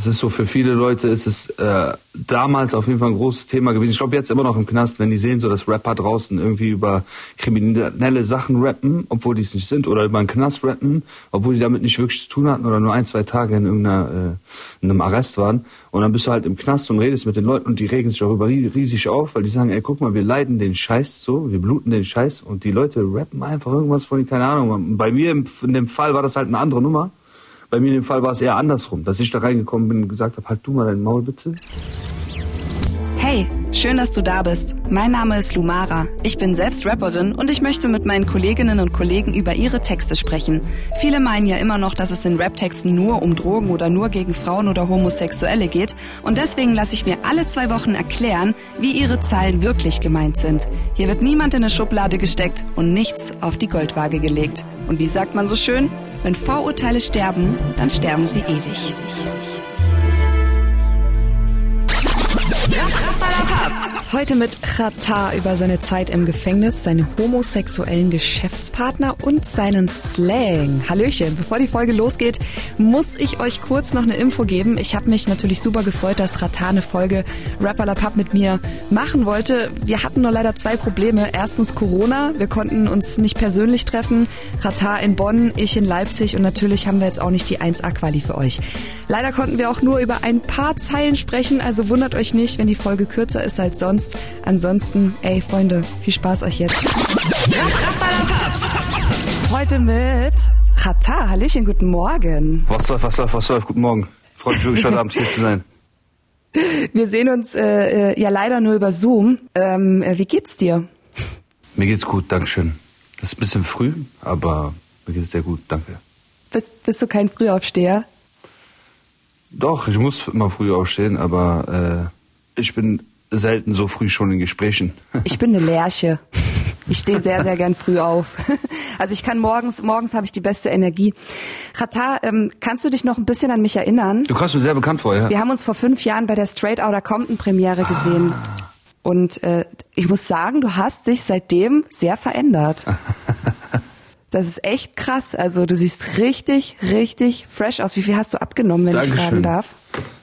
es ist so für viele Leute ist es äh, damals auf jeden Fall ein großes Thema gewesen. Ich glaube jetzt immer noch im Knast, wenn die sehen, so dass Rapper draußen irgendwie über kriminelle Sachen rappen, obwohl die es nicht sind, oder über einen Knast rappen, obwohl die damit nicht wirklich zu tun hatten oder nur ein, zwei Tage in irgendeiner äh, in einem Arrest waren. Und dann bist du halt im Knast und redest mit den Leuten und die regen sich darüber riesig auf, weil die sagen, ey, guck mal, wir leiden den Scheiß so, wir bluten den Scheiß und die Leute rappen einfach irgendwas von, keine Ahnung. Bei mir in dem Fall war das halt eine andere Nummer. Bei mir in dem Fall war es eher andersrum, dass ich da reingekommen bin und gesagt habe, halt du mal dein Maul bitte. Hey, schön, dass du da bist. Mein Name ist Lumara. Ich bin selbst Rapperin und ich möchte mit meinen Kolleginnen und Kollegen über ihre Texte sprechen. Viele meinen ja immer noch, dass es in Raptexten nur um Drogen oder nur gegen Frauen oder Homosexuelle geht. Und deswegen lasse ich mir alle zwei Wochen erklären, wie ihre Zahlen wirklich gemeint sind. Hier wird niemand in eine Schublade gesteckt und nichts auf die Goldwaage gelegt. Und wie sagt man so schön? Wenn Vorurteile sterben, dann sterben sie ewig. Heute mit Chata über seine Zeit im Gefängnis, seine homosexuellen Geschäftspartner und seinen Slang. Hallöchen, bevor die Folge losgeht, muss ich euch kurz noch eine Info geben. Ich habe mich natürlich super gefreut, dass Chata eine Folge Rapper La Pub mit mir machen wollte. Wir hatten nur leider zwei Probleme. Erstens Corona, wir konnten uns nicht persönlich treffen. Chata in Bonn, ich in Leipzig und natürlich haben wir jetzt auch nicht die 1A-Quali für euch. Leider konnten wir auch nur über ein paar Zeilen sprechen, also wundert euch nicht, wenn die Folge kürzer ist als sonst sonst. Ansonsten, ey Freunde, viel Spaß euch jetzt. Heute mit Chata. Hallöchen, guten Morgen. Was läuft, was läuft, was läuft? Guten Morgen. Freut mich wirklich heute Abend hier zu sein. Wir sehen uns äh, äh, ja leider nur über Zoom. Ähm, äh, wie geht's dir? Mir geht's gut, Dankeschön. Das ist ein bisschen früh, aber mir geht's sehr gut, danke. Bist, bist du kein Frühaufsteher? Doch, ich muss immer früh aufstehen, aber äh, ich bin selten so früh schon in Gesprächen. Ich bin eine Lerche. Ich stehe sehr, sehr gern früh auf. Also ich kann morgens, morgens habe ich die beste Energie. Rata, ähm, kannst du dich noch ein bisschen an mich erinnern? Du kommst mir sehr bekannt vor, ja. Wir haben uns vor fünf Jahren bei der Straight Outta Compton Premiere gesehen. Ah. Und äh, ich muss sagen, du hast dich seitdem sehr verändert. Das ist echt krass. Also du siehst richtig, richtig fresh aus. Wie viel hast du abgenommen, wenn Dankeschön. ich fragen darf?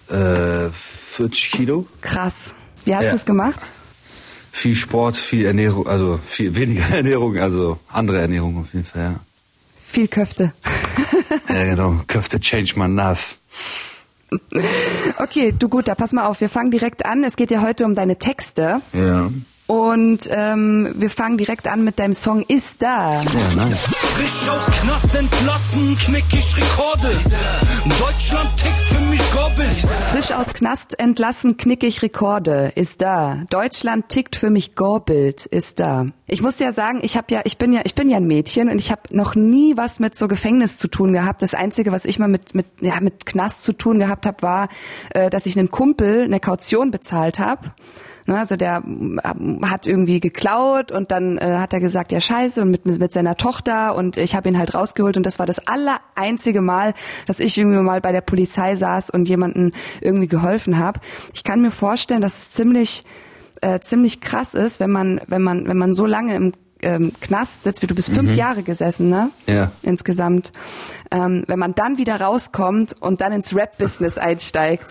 Äh, 40 Kilo. Krass. Wie hast ja. du es gemacht? Viel Sport, viel Ernährung, also viel weniger Ernährung, also andere Ernährung auf jeden Fall, ja. Viel Köfte. ja, genau. Köfte change my life. Okay, du gut, da pass mal auf. Wir fangen direkt an. Es geht ja heute um deine Texte. Ja. Und ähm, wir fangen direkt an mit deinem Song Ist da. Ja, nice. Frisch aus Knast entlassen, knick ich Rekorde. Deutschland tickt für mich Gorbel. Frisch aus Knast entlassen, knick ich Rekorde. Ist da. Deutschland tickt für mich Gorbild. Ist da. Ich muss ja sagen, ich habe ja, ich bin ja, ich bin ja ein Mädchen und ich habe noch nie was mit so Gefängnis zu tun gehabt. Das einzige, was ich mal mit mit ja mit Knast zu tun gehabt habe, war, äh, dass ich einen Kumpel eine Kaution bezahlt habe Ne, also der ähm, hat irgendwie geklaut und dann äh, hat er gesagt, ja scheiße und mit, mit seiner Tochter und ich habe ihn halt rausgeholt und das war das aller einzige Mal, dass ich irgendwie mal bei der Polizei saß und jemanden irgendwie geholfen habe. Ich kann mir vorstellen, dass es ziemlich äh, ziemlich krass ist, wenn man wenn man wenn man so lange im ähm, Knast sitzt, wie du bist fünf mhm. Jahre gesessen, ne? Ja. Insgesamt. Ähm, wenn man dann wieder rauskommt und dann ins Rap-Business einsteigt.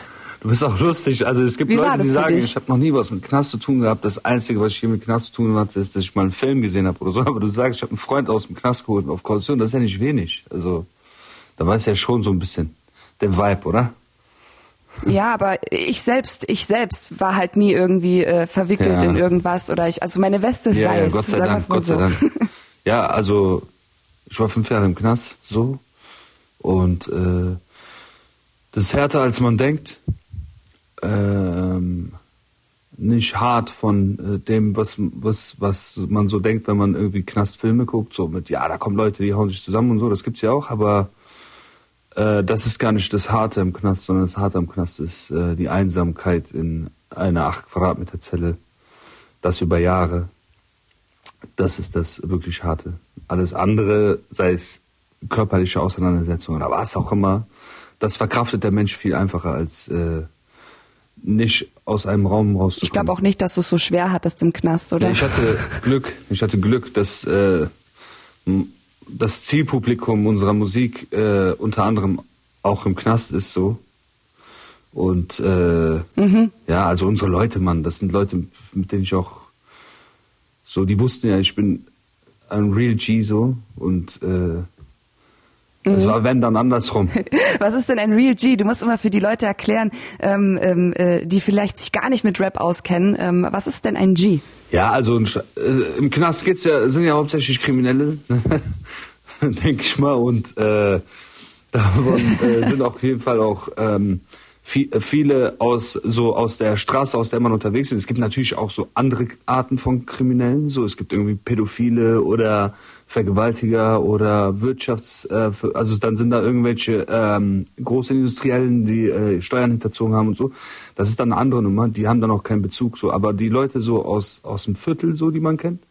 Du bist auch lustig. Also es gibt Wie Leute, die sagen, ich habe noch nie was mit Knast zu tun gehabt. Das Einzige, was ich hier mit Knast zu tun hatte, ist, dass ich mal einen Film gesehen habe oder so. Aber du sagst, ich habe einen Freund aus dem Knast geholt auf Kaution. Das ist ja nicht wenig. Also da weiß ja schon so ein bisschen der Vibe, oder? Ja, aber ich selbst, ich selbst war halt nie irgendwie äh, verwickelt ja. in irgendwas oder ich, also meine Weste ist ja, weiß. Ja, Gott sei Dank, Gott sei Dank. ja, also ich war fünf Jahre im Knast, so und äh, das ist härter als man denkt ähm, nicht hart von äh, dem, was, was, was man so denkt, wenn man irgendwie Knastfilme guckt, so mit, ja, da kommen Leute, die hauen sich zusammen und so, das gibt's ja auch, aber äh, das ist gar nicht das Harte im Knast, sondern das Harte im Knast ist äh, die Einsamkeit in einer 8 Quadratmeter Zelle, das über Jahre. Das ist das wirklich Harte. Alles andere, sei es körperliche Auseinandersetzungen oder was auch immer, das verkraftet der Mensch viel einfacher als äh, nicht aus einem Raum rauszukommen. Ich glaube auch nicht, dass du es so schwer hattest im Knast, oder? Ja, ich hatte Glück. Ich hatte Glück, dass äh, das Zielpublikum unserer Musik äh, unter anderem auch im Knast ist so. Und äh, mhm. ja, also unsere Leute, Mann, das sind Leute, mit denen ich auch so, die wussten ja, ich bin ein Real G so und äh, es mhm. war wenn dann andersrum. Was ist denn ein Real G? Du musst immer für die Leute erklären, ähm, ähm, äh, die vielleicht sich gar nicht mit Rap auskennen. Ähm, was ist denn ein G? Ja, also äh, im Knast geht's ja, sind ja hauptsächlich Kriminelle, denke ich mal, und äh, davon äh, sind auf jeden Fall auch ähm, äh, viele aus so aus der Straße, aus der man unterwegs ist. Es gibt natürlich auch so andere Arten von Kriminellen. So es gibt irgendwie Pädophile oder Vergewaltiger oder Wirtschafts, äh, also dann sind da irgendwelche ähm, Großindustriellen, die äh, Steuern hinterzogen haben und so. Das ist dann eine andere Nummer. Die haben dann auch keinen Bezug so. Aber die Leute so aus aus dem Viertel so, die man kennt,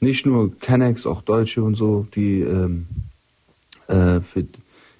nicht nur Kennex, auch Deutsche und so, die ähm, äh, für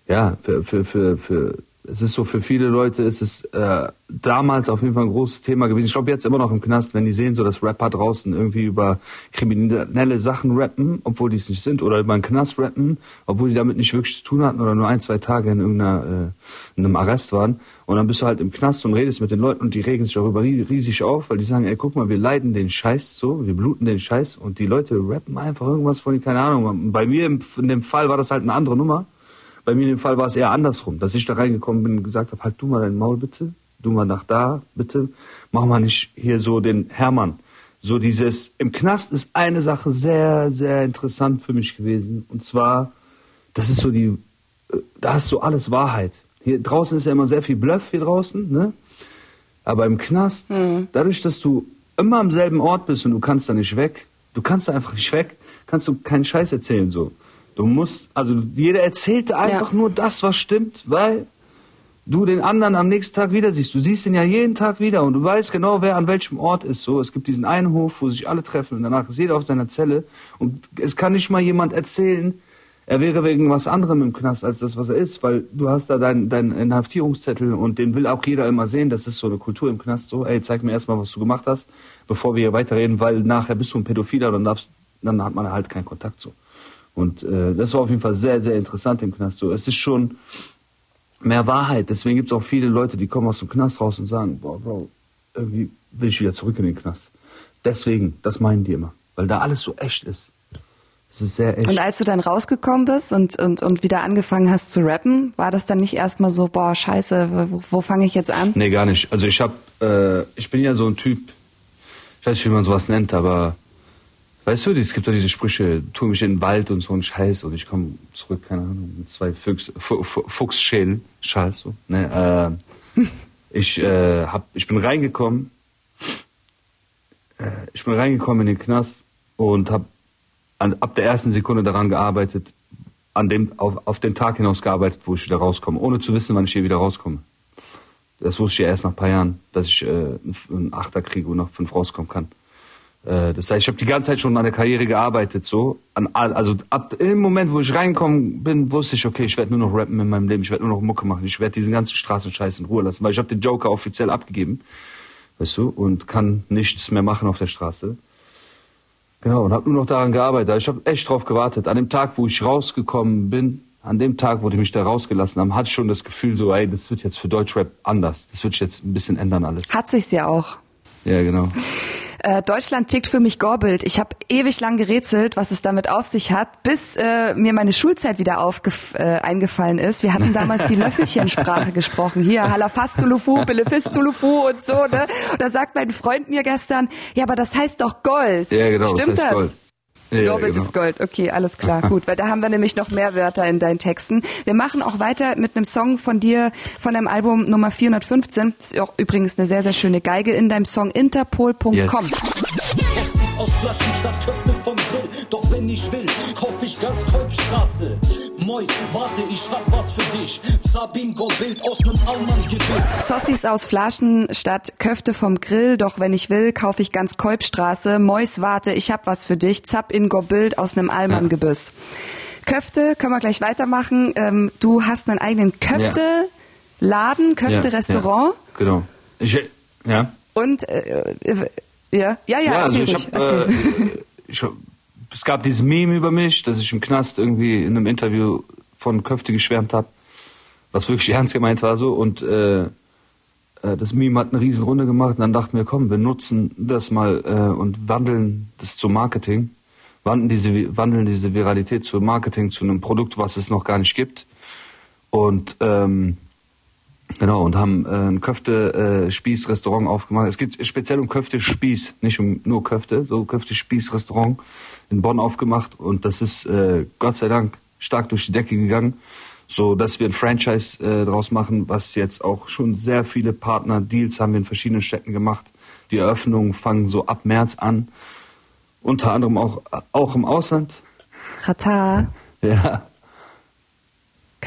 ja für für für, für es ist so für viele Leute ist es äh, damals auf jeden Fall ein großes Thema gewesen. Ich glaube jetzt immer noch im Knast, wenn die sehen, so dass Rapper draußen irgendwie über kriminelle Sachen rappen, obwohl die es nicht sind, oder über einen Knast rappen, obwohl die damit nicht wirklich zu tun hatten oder nur ein, zwei Tage in irgendeiner äh, in einem Arrest waren. Und dann bist du halt im Knast und redest mit den Leuten und die regen sich darüber riesig auf, weil die sagen, ey, guck mal, wir leiden den Scheiß so, wir bluten den Scheiß und die Leute rappen einfach irgendwas von, keine Ahnung. Bei mir in dem Fall war das halt eine andere Nummer. Bei mir in dem Fall war es eher andersrum, dass ich da reingekommen bin und gesagt habe, halt du mal dein Maul bitte, du mal nach da, bitte, mach mal nicht hier so den Hermann. So dieses, im Knast ist eine Sache sehr, sehr interessant für mich gewesen. Und zwar, das ist so die, äh, da hast du alles Wahrheit. Hier draußen ist ja immer sehr viel Bluff hier draußen, ne? Aber im Knast, mhm. dadurch, dass du immer am selben Ort bist und du kannst da nicht weg, du kannst da einfach nicht weg, kannst du keinen Scheiß erzählen, so. Du musst, also jeder erzählt einfach ja. nur das, was stimmt, weil du den anderen am nächsten Tag wieder siehst. Du siehst ihn ja jeden Tag wieder und du weißt genau, wer an welchem Ort ist. So, es gibt diesen einen Hof, wo sich alle treffen und danach ist jeder auf seiner Zelle und es kann nicht mal jemand erzählen, er wäre wegen was anderem im Knast als das, was er ist, weil du hast da deinen dein Inhaftierungszettel und den will auch jeder immer sehen. Das ist so eine Kultur im Knast. So, ey, zeig mir erstmal, was du gemacht hast, bevor wir hier weiterreden, weil nachher bist du ein Pädophiler, dann darfst, dann hat man halt keinen Kontakt so. Und äh, das war auf jeden Fall sehr, sehr interessant im Knast. So, es ist schon mehr Wahrheit. Deswegen gibt es auch viele Leute, die kommen aus dem Knast raus und sagen, boah, Bro, irgendwie will ich wieder zurück in den Knast. Deswegen, das meinen die immer. Weil da alles so echt ist. Es ist sehr echt. Und als du dann rausgekommen bist und, und, und wieder angefangen hast zu rappen, war das dann nicht erstmal so, boah, scheiße, wo, wo fange ich jetzt an? Nee, gar nicht. Also ich hab, äh, ich bin ja so ein Typ, ich weiß nicht, wie man sowas nennt, aber Weißt du, es gibt doch diese Sprüche, tu mich in den Wald und so ein Scheiß und ich komme zurück, keine Ahnung, mit zwei Fuchs, Fuchsschälen, Scheiß so. Ne, äh, ich, äh, hab, ich bin reingekommen, äh, ich bin reingekommen in den Knast und habe ab der ersten Sekunde daran gearbeitet, an dem, auf, auf den Tag hinaus gearbeitet, wo ich wieder rauskomme, ohne zu wissen, wann ich hier wieder rauskomme. Das wusste ich ja erst nach ein paar Jahren, dass ich äh, einen Achter kriege und nach fünf rauskommen kann. Äh, das heißt, ich habe die ganze Zeit schon an der Karriere gearbeitet, so. An, also ab im Moment, wo ich reingekommen bin, wusste ich, okay, ich werde nur noch rappen in meinem Leben, ich werde nur noch Mucke machen, ich werde diesen ganzen Straßenscheiß in Ruhe lassen, weil ich habe den Joker offiziell abgegeben, weißt du, und kann nichts mehr machen auf der Straße. Genau, und habe nur noch daran gearbeitet. Also ich habe echt drauf gewartet. An dem Tag, wo ich rausgekommen bin, an dem Tag, wo die mich da rausgelassen haben, hatte ich schon das Gefühl so, ey, das wird jetzt für Deutschrap anders. Das wird sich jetzt ein bisschen ändern alles. Hat sich's ja auch. Ja, genau. Äh, Deutschland tickt für mich Gorbild. Ich habe ewig lang gerätselt, was es damit auf sich hat, bis äh, mir meine Schulzeit wieder äh, eingefallen ist. Wir hatten damals die Löffelchensprache gesprochen. Hier, halafastulufu, belefistulufu und so. Ne? Und da sagt mein Freund mir gestern, ja, aber das heißt doch Gold. Ja, genau. Stimmt das? das? Gold. Ja, genau. ist Gold. Okay, alles klar, gut. Weil da haben wir nämlich noch mehr Wörter in deinen Texten. Wir machen auch weiter mit einem Song von dir, von deinem Album Nummer 415. Das ist auch übrigens eine sehr, sehr schöne Geige in deinem Song interpol.com. Yes. Aus Flaschen statt Köfte vom Grill. Doch wenn ich will, kauf ich ganz Kolbstraße. Mois, warte, ich hab was für dich. Zabingo Bild aus nem Aumann-Gebiss. Sossis aus Flaschen statt Köfte vom Grill. Doch wenn ich will, kauf ich ganz Kolbstraße. Mois, warte, ich hab was für dich. Zap in Bild aus nem Allmann-Gebiss. Köfte, können wir gleich weitermachen. Ähm, du hast einen eigenen Köfte-Laden, Köfte-Restaurant. Ja, genau. Ich, ja. Und äh, äh ja, ja, ja, ja also ich hab, äh, ich hab, es gab dieses Meme über mich, dass ich im Knast irgendwie in einem Interview von Köfte geschwärmt habe, was wirklich ernst gemeint war so. Und äh, äh, das Meme hat eine riesen Runde gemacht und dann dachten wir, komm, wir nutzen das mal äh, und wandeln das zu Marketing, wandeln diese, wandeln diese Viralität zu Marketing, zu einem Produkt, was es noch gar nicht gibt. Und ähm, genau, und haben äh, ein Köfte-Spieß-Restaurant aufgemacht. Es geht speziell um Köfte-Spieß, nicht um nur Köfte, so Köfte-Spieß-Restaurant in Bonn aufgemacht und das ist äh, Gott sei Dank stark durch die Decke gegangen so dass wir ein Franchise äh, draus machen, was jetzt auch schon sehr viele Partner-Deals haben wir in verschiedenen Städten gemacht. Die Eröffnungen fangen so ab März an, unter anderem auch, auch im Ausland. Rata. Ja.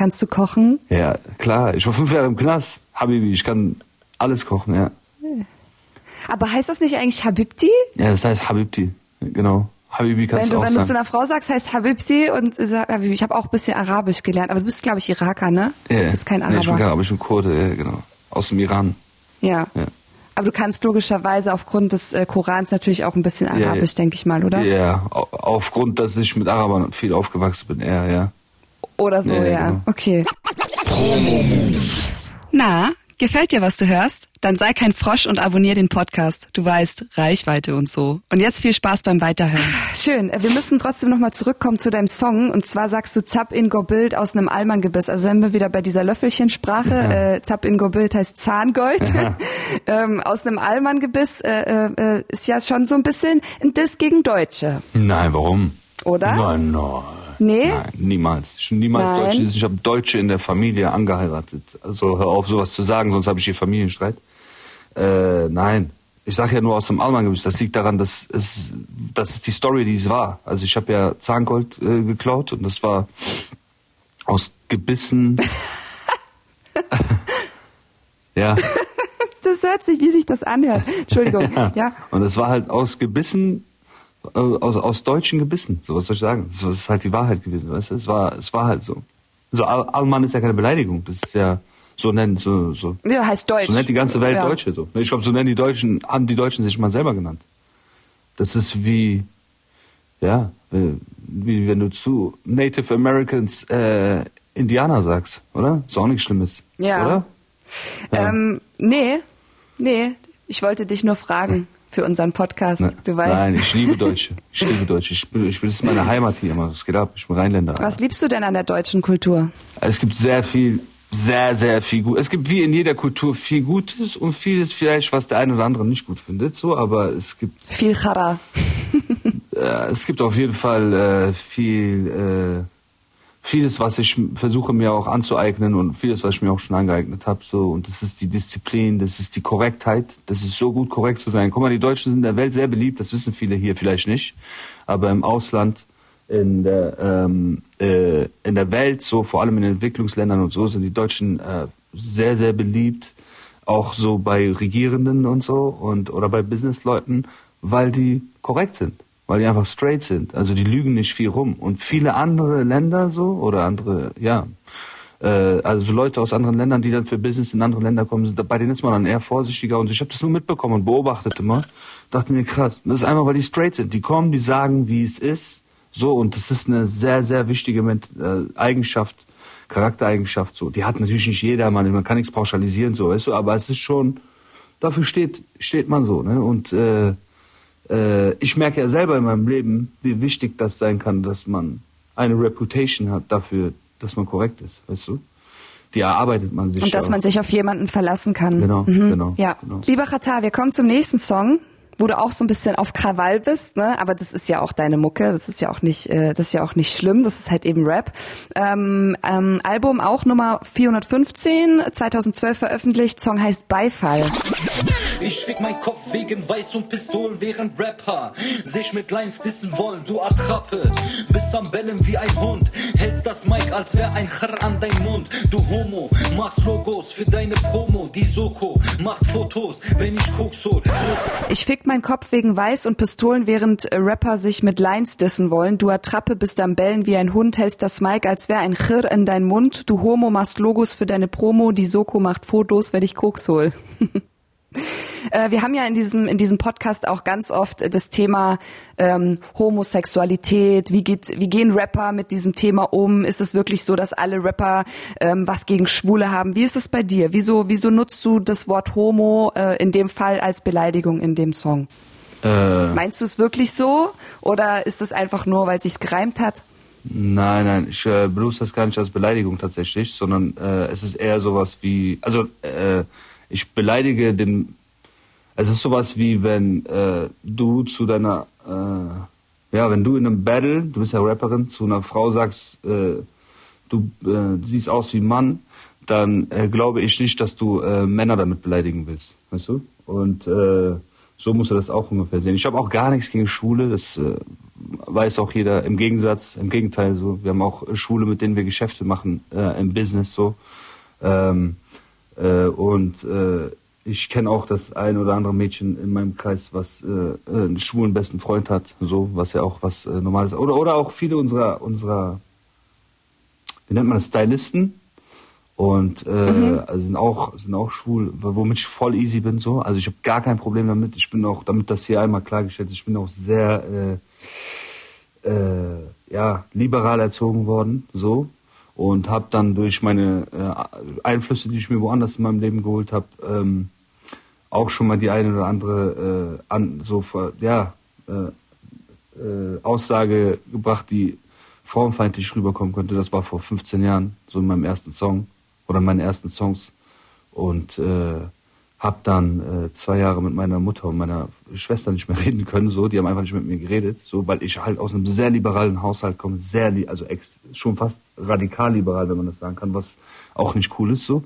Kannst du kochen? Ja, klar. Ich war fünf Jahre im Knast. Habibi, ich kann alles kochen, ja. Aber heißt das nicht eigentlich Habibti? Ja, das heißt Habibti, genau. Habibi kannst wenn du, auch wenn du zu sagen. einer Frau sagst, heißt Habibti und Habibi. Ich habe auch ein bisschen Arabisch gelernt, aber du bist, glaube ich, Iraker, ne? Ja. Du bist kein Nee, ich bin Araber. kein Araber, ich bin Kurde, ja, genau. Aus dem Iran. ja. Ja. Aber du kannst logischerweise aufgrund des äh, Korans natürlich auch ein bisschen Arabisch, ja. denke ich mal, oder? Ja, au- aufgrund, dass ich mit Arabern viel aufgewachsen bin, eher, ja. Oder so, Ja, ja. ja, genau. Okay. Na, gefällt dir, was du hörst? Dann sei kein Frosch und abonnier den Podcast. Du weißt, Reichweite und so. Und jetzt viel Spaß beim Weiterhören. Schön. Wir müssen trotzdem nochmal zurückkommen zu deinem Song. Und zwar sagst du Zapp in Gobild aus einem Almangebiss. Also sind wir wieder bei dieser Löffelchensprache. Äh, Zapp in Gobild heißt Zahngold. ähm, aus einem Almangebiss äh, äh, ist ja schon so ein bisschen ein Diss gegen Deutsche. Nein, warum? Oder? Nein, nein. Nee? Nein, niemals. Niemals Nein. Deutsche. Ich habe Deutsche in der Familie angeheiratet. Also hör auf, sowas zu sagen, sonst habe ich hier Familienstreit. Äh, nein. Ich sage ja nur aus dem Allmann-Gebiss. Das liegt daran, dass es, das ist die Story, die es war. Also ich habe ja Zahngold äh, geklaut und das war aus Gebissen. ja. Das hört sich, wie sich das anhört. Entschuldigung. ja. Und es war halt aus Gebissen, aus, aus deutschen Gebissen. So was soll ich sagen? So ist halt die Wahrheit gewesen. Weißt du? Es war, es war halt so. So Al Allmann ist ja keine Beleidigung. Das ist ja so nennt so so. Ja, heißt Deutsch. So nennt die ganze Welt ja. Deutsche so. Ich glaube, so nennen die Deutschen, haben die Deutschen sich mal selber genannt. Das ist wie, ja, wie, wie wenn du zu Native Americans äh, Indianer sagst, oder? Ist auch nichts Schlimmes. Ja. Oder? Ja. Ähm, nee, nee, ich wollte dich nur fragen für unseren Podcast. Ne- Du weißt. Nein, ich liebe Deutsche. Ich liebe Deutsche. Ich bin, ich bin, das ist meine Heimat hier immer. Was geht ab? Ich bin Rheinländer. Was liebst du denn an der deutschen Kultur? Es gibt sehr viel, sehr, sehr viel gut. Es gibt wie in jeder Kultur viel Gutes und vieles vielleicht, was der eine oder andere nicht gut findet. So, aber es gibt, Viel Chara. äh, es gibt auf jeden Fall äh, viel, äh, vieles, was ich versuche mir auch anzueignen und vieles, was ich mir auch schon angeeignet habe. So und das ist die Disziplin, das ist die Korrektheit. Das ist so gut korrekt zu sein. Guck mal, die Deutschen sind in der Welt sehr beliebt. Das wissen viele hier vielleicht nicht, aber im Ausland in der ähm, äh, in der Welt, so vor allem in Entwicklungsländern und so, sind die Deutschen äh, sehr sehr beliebt, auch so bei Regierenden und so und oder bei Businessleuten, weil die korrekt sind, weil die einfach straight sind. Also die lügen nicht viel rum. Und viele andere Länder so oder andere, ja, äh, also Leute aus anderen Ländern, die dann für Business in andere Länder kommen, bei denen ist man dann eher vorsichtiger. Und ich habe das nur mitbekommen und beobachtet immer. Dachte mir, krass, das ist einfach, weil die straight sind. Die kommen, die sagen, wie es ist. So, und das ist eine sehr, sehr wichtige äh, Eigenschaft, Charaktereigenschaft. So, die hat natürlich nicht jeder, man, man kann nichts pauschalisieren, so, weißt du, aber es ist schon, dafür steht, steht man so, ne? Und äh, äh, ich merke ja selber in meinem Leben, wie wichtig das sein kann, dass man eine Reputation hat dafür, dass man korrekt ist, weißt du? Die erarbeitet man sich. Und dass auch. man sich auf jemanden verlassen kann. Genau, mhm. genau, Ja. genau. Lieber Katar, wir kommen zum nächsten Song, wo du auch so ein bisschen auf Krawall bist, ne? Aber das ist ja auch deine Mucke, das ist ja auch nicht, äh, das ist ja auch nicht schlimm, das ist halt eben Rap. Ähm, ähm, Album auch Nummer 415, 2012 veröffentlicht, Song heißt Beifall. Ich fick mein Kopf wegen Weiß und Pistolen, während Rapper sich mit Lines dissen wollen. Du Attrappe, bist am Bellen wie ein Hund, hältst das Mic, als wär ein Chr an dein Mund. Du Homo, machst Logos für deine Promo. Die Soko macht Fotos, wenn ich Koks hol. Ich fick mein Kopf wegen Weiß und Pistolen, während äh, Rapper sich mit Lines dissen wollen. Du Attrappe bist am Bellen wie ein Hund, hältst das Mic, als wär ein Chirr in dein Mund. Du Homo machst Logos für deine Promo, die Soko macht Fotos, wenn ich Koks hol. Äh, wir haben ja in diesem, in diesem Podcast auch ganz oft das Thema ähm, Homosexualität. Wie, geht, wie gehen Rapper mit diesem Thema um? Ist es wirklich so, dass alle Rapper ähm, was gegen Schwule haben? Wie ist es bei dir? Wieso, wieso nutzt du das Wort Homo äh, in dem Fall als Beleidigung in dem Song? Äh, Meinst du es wirklich so? Oder ist es einfach nur, weil es sich gereimt hat? Nein, nein, ich äh, benutze das gar nicht als Beleidigung tatsächlich, sondern äh, es ist eher sowas wie, also äh, ich beleidige den, es ist sowas wie wenn äh, du zu deiner, äh, ja, wenn du in einem Battle, du bist ja Rapperin, zu einer Frau sagst, äh, du äh, siehst aus wie ein Mann, dann äh, glaube ich nicht, dass du äh, Männer damit beleidigen willst, weißt du? Und so muss er das auch ungefähr sehen. Ich habe auch gar nichts gegen Schwule, das weiß auch jeder. Im Gegensatz, im Gegenteil, so wir haben auch Schwule, mit denen wir Geschäfte machen im Business so. Ähm, äh, und äh, ich kenne auch das ein oder andere Mädchen in meinem Kreis, was äh, einen schwulen besten Freund hat, so was ja auch was äh, Normales. Oder oder auch viele unserer unserer, wie nennt man das, Stylisten und äh, mhm. sind auch sind auch schwul, womit ich voll easy bin so. Also ich habe gar kein Problem damit. Ich bin auch, damit das hier einmal klargestellt ist, ich bin auch sehr äh, äh, ja liberal erzogen worden so und habe dann durch meine äh, Einflüsse, die ich mir woanders in meinem Leben geholt habe, ähm, auch schon mal die eine oder andere äh, an so ja äh, äh, Aussage gebracht, die frauenfeindlich rüberkommen könnte. Das war vor 15 Jahren, so in meinem ersten Song oder meine ersten Songs und habe dann äh, zwei Jahre mit meiner Mutter und meiner Schwester nicht mehr reden können, so, die haben einfach nicht mit mir geredet, so, weil ich halt aus einem sehr liberalen Haushalt komme, sehr, also ex, schon fast radikal liberal, wenn man das sagen kann, was auch nicht cool ist, so.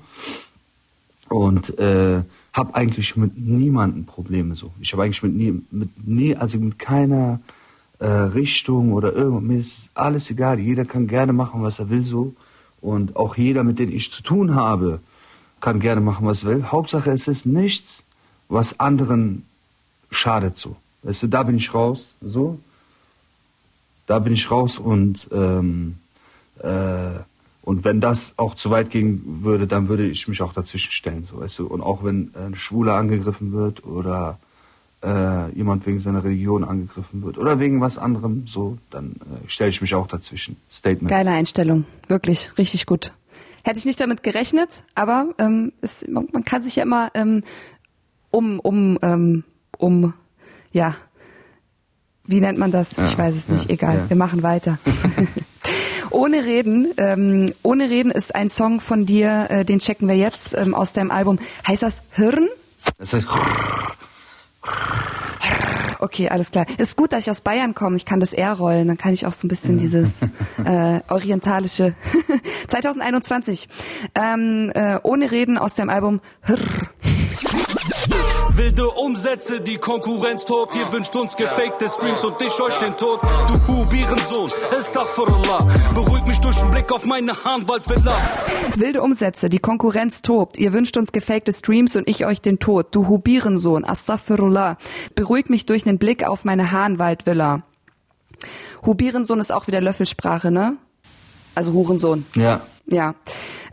Und äh, habe eigentlich mit niemandem Probleme, so. Ich habe eigentlich mit nie, mit nie, also mit keiner äh, Richtung oder irgendwas, mir ist alles egal, jeder kann gerne machen, was er will, so. Und auch jeder, mit dem ich zu tun habe, kann gerne machen, was will. Hauptsache, es ist nichts, was anderen schadet so. Weißt du, da bin ich raus, so. Da bin ich raus und ähm, äh, und wenn das auch zu weit gehen würde, dann würde ich mich auch dazwischen stellen, so weißt du. Und auch wenn ein Schwuler angegriffen wird oder äh, jemand wegen seiner Religion angegriffen wird oder wegen was anderem, so, dann äh, stelle ich mich auch dazwischen. Statement. Geile Einstellung, wirklich, richtig gut. Hätte ich nicht damit gerechnet, aber ähm, es, man, man, kann sich ja immer ähm, um, um, ähm, um, ja, wie nennt man das? Ja, ich weiß es nicht, ja, egal, ja. wir machen weiter. Ohne Reden, ähm, ohne Reden ist ein Song von dir, äh, den checken wir jetzt ähm, aus deinem Album. Heißt das Hirn? Das heißt Okay, alles klar. Ist gut, dass ich aus Bayern komme. Ich kann das R rollen. Dann kann ich auch so ein bisschen dieses äh, orientalische 2021. Ähm, äh, ohne Reden aus dem Album. Wilde Umsätze, die Konkurrenz tobt. Ihr wünscht uns gefakte Streams und ich euch den Tod. Du Hubirensohn, Astaghfirullah. Beruhig mich durch den Blick auf meine Hahnwaldvilla. Wilde Umsätze, die Konkurrenz tobt. Ihr wünscht uns gefakte Streams und ich euch den Tod. Du Hubirensohn, Astaghfirullah. Beruhig mich durch den Blick auf meine Hahnwaldvilla. Hubirensohn ist auch wieder Löffelsprache, ne? Also Hurensohn. Ja. Ja.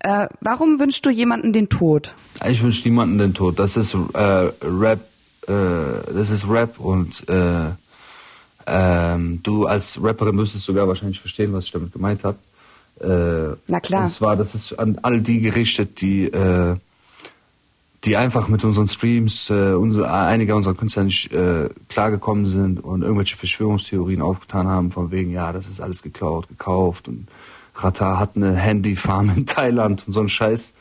Äh, warum wünschst du jemanden den Tod? Ich wünsche niemanden den Tod. Das ist äh, Rap, äh, das ist Rap und äh, ähm, du als Rapperin müsstest sogar wahrscheinlich verstehen, was ich damit gemeint habe. Äh, Na klar. Und zwar, das ist an all die gerichtet, die äh, die einfach mit unseren Streams, äh, unsere, einige unserer Künstler nicht äh, klargekommen sind und irgendwelche Verschwörungstheorien aufgetan haben, von wegen, ja, das ist alles geklaut, gekauft und Rata hat eine Handyfarm in Thailand und so ein Scheiß.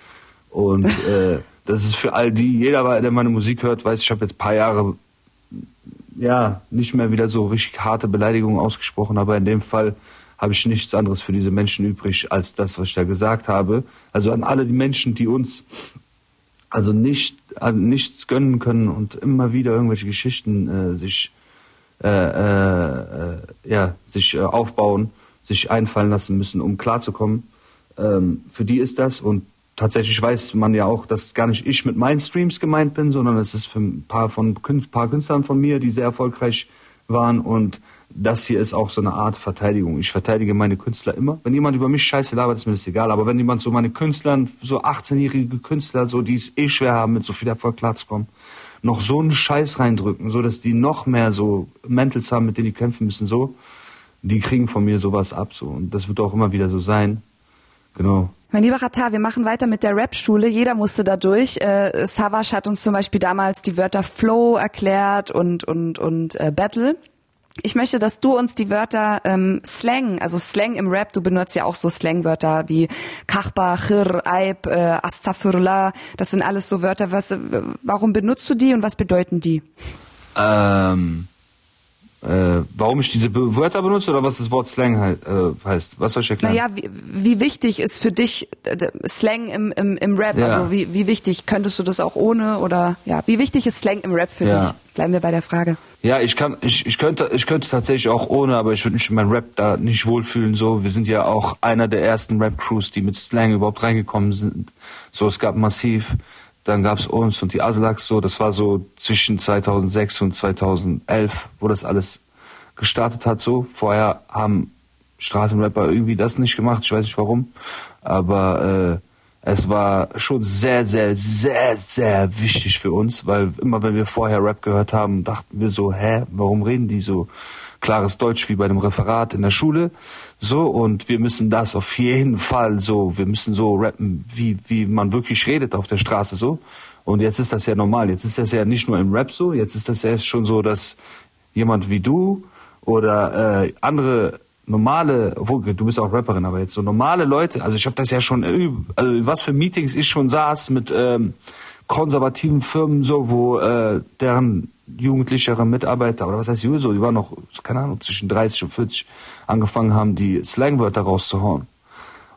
Und äh, das ist für all die, jeder, der meine Musik hört, weiß, ich habe jetzt paar Jahre ja nicht mehr wieder so richtig harte Beleidigungen ausgesprochen, aber in dem Fall habe ich nichts anderes für diese Menschen übrig als das, was ich da gesagt habe. Also an alle die Menschen, die uns also nicht also nichts gönnen können und immer wieder irgendwelche Geschichten äh, sich äh, äh, äh ja sich äh, aufbauen sich einfallen lassen müssen, um klarzukommen. Ähm, für die ist das und tatsächlich weiß man ja auch, dass gar nicht ich mit meinen Streams gemeint bin, sondern es ist für ein paar von ein paar Künstlern von mir, die sehr erfolgreich waren und das hier ist auch so eine Art Verteidigung. Ich verteidige meine Künstler immer. Wenn jemand über mich scheiße labert, ist mir das egal. Aber wenn jemand so meine Künstler, so 18-jährige Künstler, so die es eh schwer haben, mit so viel Erfolg klarzukommen, noch so einen Scheiß reindrücken, so dass die noch mehr so Mentals haben, mit denen die kämpfen müssen, so, die kriegen von mir sowas ab, so. Und das wird auch immer wieder so sein. Genau. Mein lieber Ratar, wir machen weiter mit der Rap-Schule. Jeder musste da durch. Äh, Savage hat uns zum Beispiel damals die Wörter Flow erklärt und, und, und äh, Battle. Ich möchte, dass du uns die Wörter ähm, Slang, also Slang im Rap, du benutzt ja auch so Slangwörter wie Kachba, Chir, Aib, äh, Astafurla, das sind alles so Wörter. Was, warum benutzt du die und was bedeuten die? Ähm, äh, warum ich diese Wörter benutze oder was das Wort Slang he äh, heißt? Was soll ich erklären? Naja, wie, wie wichtig ist für dich äh, Slang im, im, im Rap? Ja. Also wie, wie wichtig? Könntest du das auch ohne oder ja, wie wichtig ist Slang im Rap für Ja. dich? Bleiben wir bei der Frage. Ja, ich kann, ich, ich könnte, ich könnte tatsächlich auch ohne, aber ich würde mich in meinem Rap da nicht wohlfühlen. So, wir sind ja auch einer der ersten Rap-Crews, die mit Slang überhaupt reingekommen sind. So, es gab massiv, dann gab's uns und die Aslaks. So, das war so zwischen 2006 und 2011, wo das alles gestartet hat. So, vorher haben Straßenrapper irgendwie das nicht gemacht. Ich weiß nicht warum, aber äh, es war schon sehr, sehr, sehr, sehr wichtig für uns, weil immer wenn wir vorher Rap gehört haben, dachten wir so, hä, warum reden die so klares Deutsch wie bei einem Referat in der Schule? So, und wir müssen das auf jeden Fall so, wir müssen so rappen, wie, wie man wirklich redet auf der Straße so. Und jetzt ist das ja normal. Jetzt ist das ja nicht nur im Rap so, jetzt ist das ja schon so, dass jemand wie du oder äh, andere normale, obwohl du bist auch Rapperin, aber jetzt so normale Leute, also ich habe das ja schon, also was für Meetings ich schon saß mit ähm, konservativen Firmen so, wo äh, deren jugendlichere Mitarbeiter oder was heißt so, die waren noch, keine Ahnung, zwischen 30 und 40 angefangen haben, die Slangwörter rauszuhauen.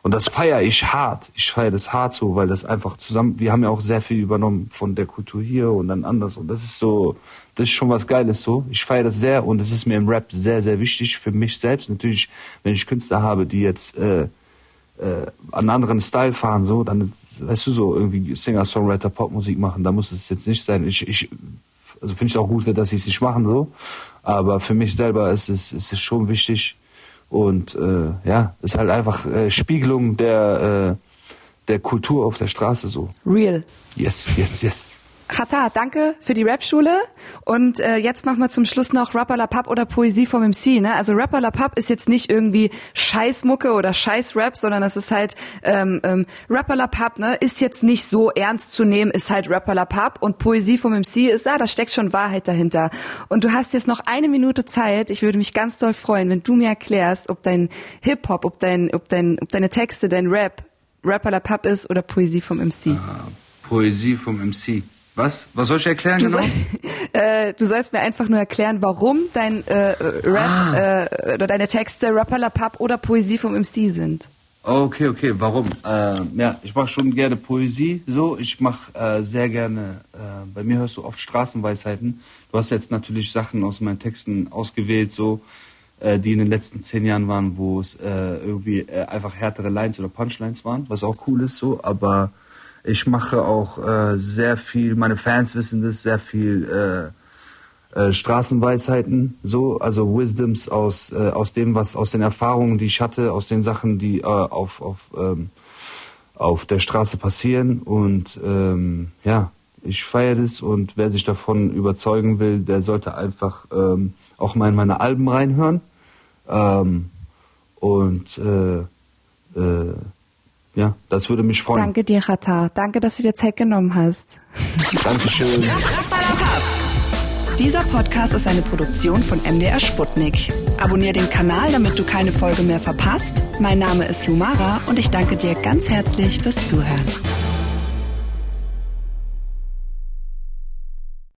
Und das feiere ich hart. Ich feiere das hart so, weil das einfach zusammen, wir haben ja auch sehr viel übernommen von der Kultur hier und dann anders. Und das ist so, das ist schon was Geiles so. Ich feiere das sehr und es ist mir im Rap sehr, sehr wichtig für mich selbst. Natürlich, wenn ich Künstler habe, die jetzt äh, äh, einen anderen Style fahren, so, dann ist, weißt du so, irgendwie Singer, Songwriter, Popmusik machen, da muss es jetzt nicht sein. Ich, ich also finde ich auch gut, dass sie es nicht machen so. Aber für mich selber ist es, ist es schon wichtig. Und äh, ja, ist halt einfach äh, Spiegelung der, äh, der Kultur auf der Straße so. Real. Yes, yes, yes. Chata, danke für die Rap-Schule. Und äh, jetzt machen wir zum Schluss noch Rapper La Papp oder Poesie vom MC. Ne? Also Rapper La Papp ist jetzt nicht irgendwie Scheißmucke oder Scheiß-Rap, sondern es ist halt ähm, ähm, Rapper La Papp, ne? ist jetzt nicht so ernst zu nehmen, ist halt Rapper La Papp. Und Poesie vom MC ist, ah, da steckt schon Wahrheit dahinter. Und du hast jetzt noch eine Minute Zeit. Ich würde mich ganz doll freuen, wenn du mir erklärst, ob dein Hip-Hop, ob, dein, ob, dein, ob deine Texte, dein Rap Rapper La Papp ist oder Poesie vom MC. Poesie vom MC. Was? Was soll ich erklären Du, genau? soll, äh, du sollst mir einfach nur erklären, warum dein äh, Rap Ah. äh, oder deine Texte Rapper La Papp oder Poesie vom MC sind. Okay, okay, warum? Äh, ja, ich mache schon gerne Poesie, so. Ich mache äh, sehr gerne, äh, bei mir hörst du oft Straßenweisheiten. Du hast jetzt natürlich Sachen aus meinen Texten ausgewählt, so, äh, die in den letzten zehn Jahren waren, wo es äh, irgendwie äh, einfach härtere Lines oder Punchlines waren, was auch cool ist, so. Aber ich mache auch äh, sehr viel, meine Fans wissen das, sehr viel äh, äh, Straßenweisheiten, so, also Wisdoms aus, äh, aus dem, was, aus den Erfahrungen, die ich hatte, aus den Sachen, die äh, auf, auf, ähm, auf der Straße passieren. Und ähm, ja, ich feiere das und wer sich davon überzeugen will, der sollte einfach ähm, auch mal in meine Alben reinhören. Ähm, und äh, äh, ja, das würde mich freuen. Danke dir, Chata. Danke, dass du dir Zeit genommen hast. Dankeschön. Dieser Podcast ist eine Produktion von MDR Sputnik. Abonnier den Kanal, damit du keine Folge mehr verpasst. Mein Name ist Lumara und ich danke dir ganz herzlich fürs Zuhören.